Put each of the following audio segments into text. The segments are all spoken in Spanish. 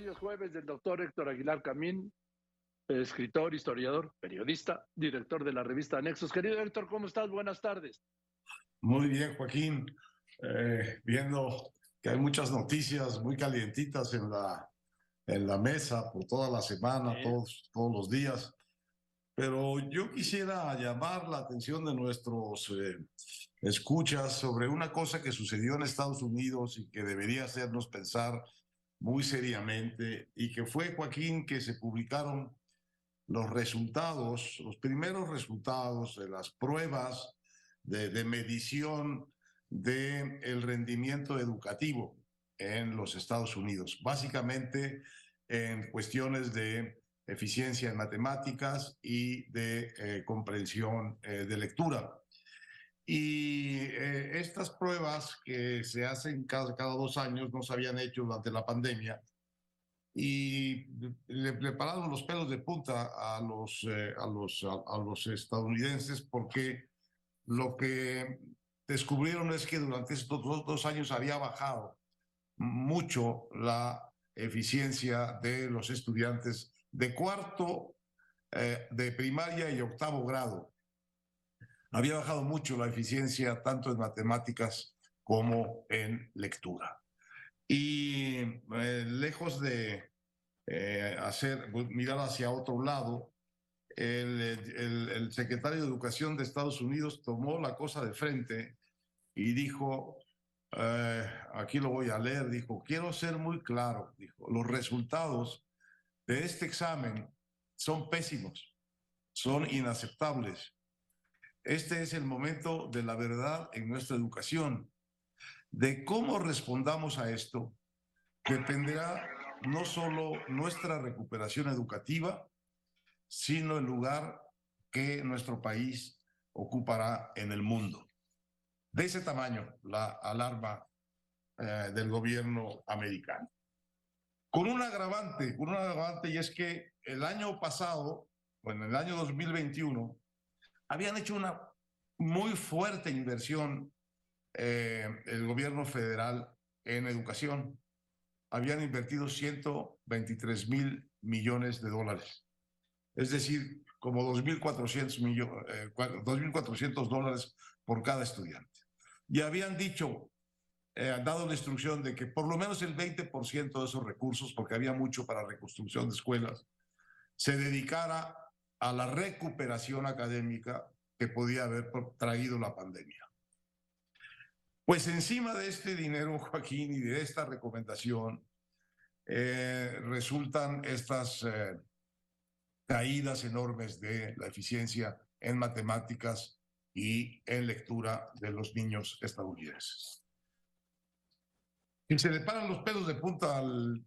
Hoy es jueves del doctor Héctor Aguilar Camín, escritor, historiador, periodista, director de la revista Nexos. Querido Héctor, ¿cómo estás? Buenas tardes. Muy bien, Joaquín. Eh, viendo que hay muchas noticias muy calientitas en la, en la mesa por toda la semana, todos, todos los días. Pero yo quisiera llamar la atención de nuestros eh, escuchas sobre una cosa que sucedió en Estados Unidos y que debería hacernos pensar muy seriamente y que fue, Joaquín, que se publicaron los resultados, los primeros resultados de las pruebas de, de medición del el rendimiento educativo en los Estados Unidos, básicamente en cuestiones de eficiencia en matemáticas y de eh, comprensión eh, de lectura. Y eh, estas pruebas que se hacen cada, cada, dos años no se habían hecho durante la pandemia y le, le pararon los pelos de punta a los, a, los, a, a los estadounidenses porque lo que descubrieron es que durante estos dos, dos años había bajado mucho la eficiencia de los estudiantes de cuarto eh, de primaria y octavo grado. Había bajado mucho la eficiencia tanto en matemáticas como en lectura. Y eh, lejos de eh, hacer, mirar hacia otro lado, el, secretario de Educación de Estados Unidos tomó la cosa de frente y dijo, eh, aquí lo voy a leer, dijo, quiero ser muy claro, dijo, los resultados de este examen son pésimos, son inaceptables. Este es el momento de la verdad en nuestra educación. De cómo respondamos a esto dependerá no solo nuestra recuperación educativa, sino el lugar que nuestro país ocupará en el mundo. De ese tamaño, la alarma eh, del gobierno americano. Con un agravante, con un agravante, y es que el año pasado, bueno, en el año 2021, habían hecho una muy fuerte inversión eh, el gobierno federal en educación. Habían invertido 123 mil millones de dólares. Es decir, como 2.400 millones, eh, 2.400 dólares por cada estudiante. Y habían dicho, eh, han dado la instrucción de que por lo menos el 20% de esos recursos, porque había mucho para reconstrucción de escuelas, se dedicara a la recuperación académica que podía haber traído la pandemia. Pues encima de este dinero, Joaquín, y de esta recomendación, eh, resultan estas eh, caídas enormes de la eficiencia en matemáticas y en lectura de los niños estadounidenses. Y se le paran los pelos de punta al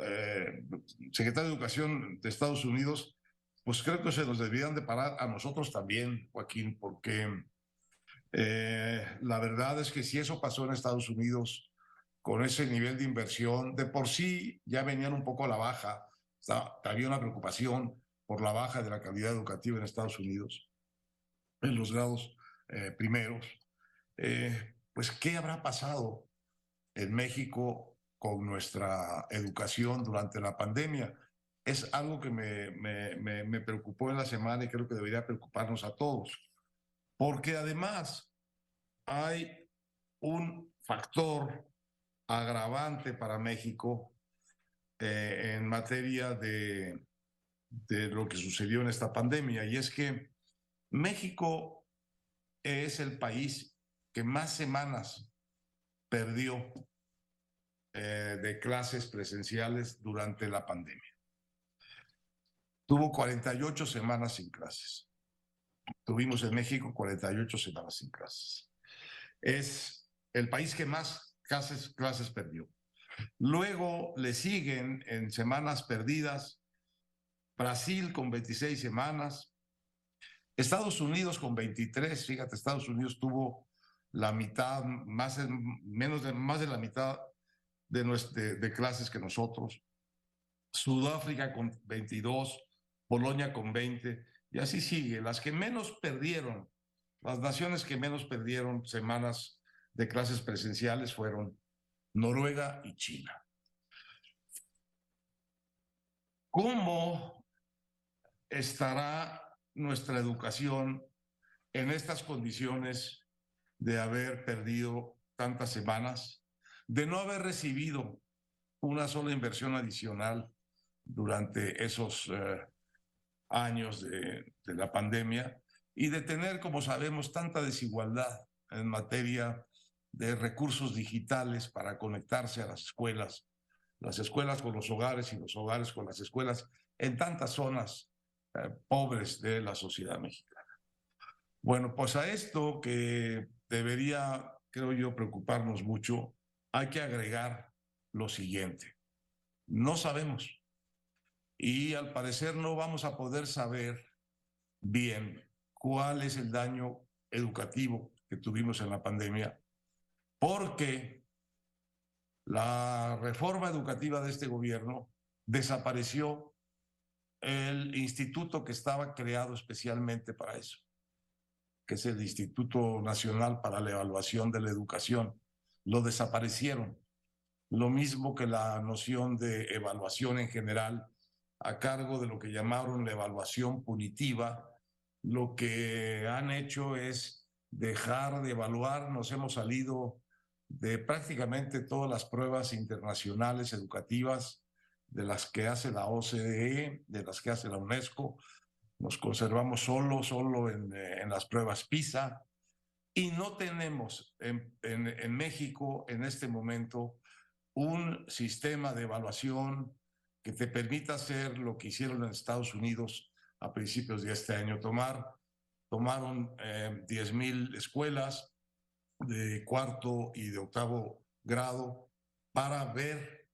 eh, secretario de Educación de Estados Unidos, pues creo que se nos deberían de parar a nosotros también, Joaquín, porque eh, la verdad es que si eso pasó en Estados Unidos con ese nivel de inversión, de por sí ya venían un poco a la baja, había una preocupación por la baja de la calidad educativa en Estados Unidos en los grados eh, primeros, eh, pues ¿qué habrá pasado en México con nuestra educación durante la pandemia? Es algo que me, me, me, preocupó en la semana y creo que debería preocuparnos a todos, porque además hay un factor agravante para México eh, en materia de, de lo que sucedió en esta pandemia, y es que México es el país que más semanas perdió eh, de clases presenciales durante la pandemia. Tuvo 48 semanas sin clases. Tuvimos en México 48 semanas sin clases. Es el país que más clases, clases perdió. Luego le siguen en semanas perdidas Brasil con 26 semanas, Estados Unidos con 23, fíjate, Estados Unidos tuvo la mitad, más, menos de, más de la mitad de, de, de clases que nosotros. Sudáfrica con 22, Polonia con 20, y así sigue. Las que menos perdieron, las naciones que menos perdieron semanas de clases presenciales fueron Noruega y China. ¿Cómo estará nuestra educación en estas condiciones de haber perdido tantas semanas, de no haber recibido una sola inversión adicional durante esos eh, años de, de la pandemia y de tener, como sabemos, tanta desigualdad en materia de recursos digitales para conectarse a las escuelas, las escuelas con los hogares y los hogares con las escuelas en tantas zonas eh, pobres de la sociedad mexicana. Bueno, pues a esto que debería, creo yo, preocuparnos mucho, hay que agregar lo siguiente. No sabemos y al parecer no vamos a poder saber bien cuál es el daño educativo que tuvimos en la pandemia, porque la reforma educativa de este gobierno desapareció el instituto que estaba creado especialmente para eso, que es el Instituto Nacional para la Evaluación de la Educación. Lo desaparecieron. Lo mismo que la noción de evaluación en general a cargo de lo que llamaron la evaluación punitiva, lo que han hecho es dejar de evaluar, nos hemos salido de prácticamente todas las pruebas internacionales educativas, de las que hace la OCDE, de las que hace la UNESCO, nos conservamos solo, solo en, en las pruebas PISA, y no tenemos en, en, en México en este momento un sistema de evaluación que te permita hacer lo que hicieron en Estados Unidos a principios de este año, tomar, tomaron eh, 10.000 escuelas de cuarto y de octavo grado para ver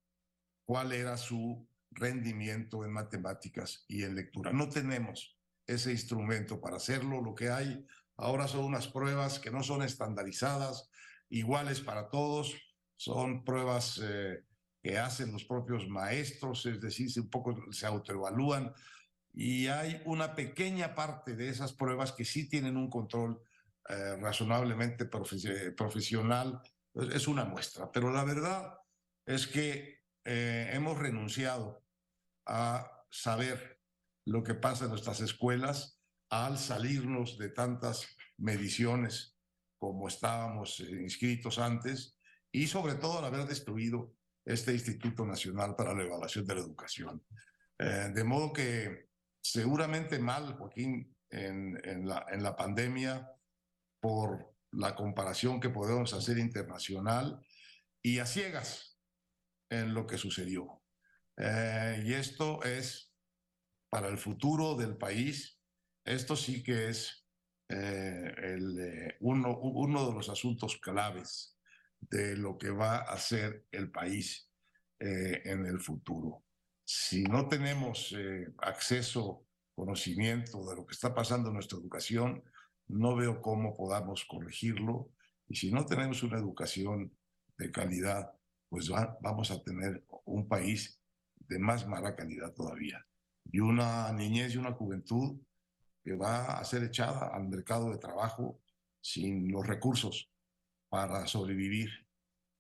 cuál era su rendimiento en matemáticas y en lectura. No tenemos ese instrumento para hacerlo. Lo que hay ahora son unas pruebas que no son estandarizadas, iguales para todos, son pruebas eh, que hacen los propios maestros, es decir, un poco se autoevalúan. Y hay una pequeña parte de esas pruebas que sí tienen un control eh, razonablemente profesional, es una muestra, pero la verdad es que eh, hemos renunciado a saber lo que pasa en nuestras escuelas al salirnos de tantas mediciones como estábamos eh, inscritos antes y sobre todo al haber destruido este Instituto Nacional para la Evaluación de la Educación. Eh, de modo que seguramente mal, Joaquín, en, en, la, en la pandemia por la comparación que podemos hacer internacional y a ciegas en lo que sucedió. Eh, y esto es para el futuro del país, esto sí que es eh, el, eh, uno, uno de los asuntos claves de lo que va a ser el país eh, en el futuro. Si no tenemos eh, acceso, conocimiento de lo que está pasando en nuestra educación, no veo cómo podamos corregirlo. Y si no tenemos una educación de calidad, pues va, vamos a tener un país de más mala calidad todavía. Y una niñez y una juventud que va a ser echada al mercado de trabajo sin los recursos para sobrevivir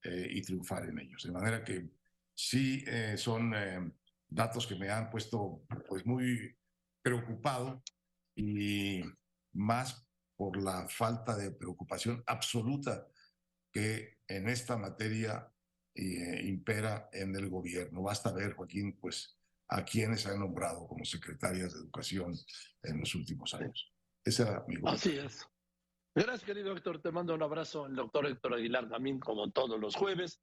eh, y triunfar en ellos. De manera que sí eh, son eh, datos que me han puesto pues muy preocupado y más por la falta de preocupación absoluta que en esta materia impera en el gobierno. Basta ver, Joaquín, pues a quienes han nombrado como secretarias de educación en los últimos años. Ese era mi Así es. Gracias, querido Héctor. Te mando un abrazo. El doctor Héctor Aguilar también, como todos los jueves.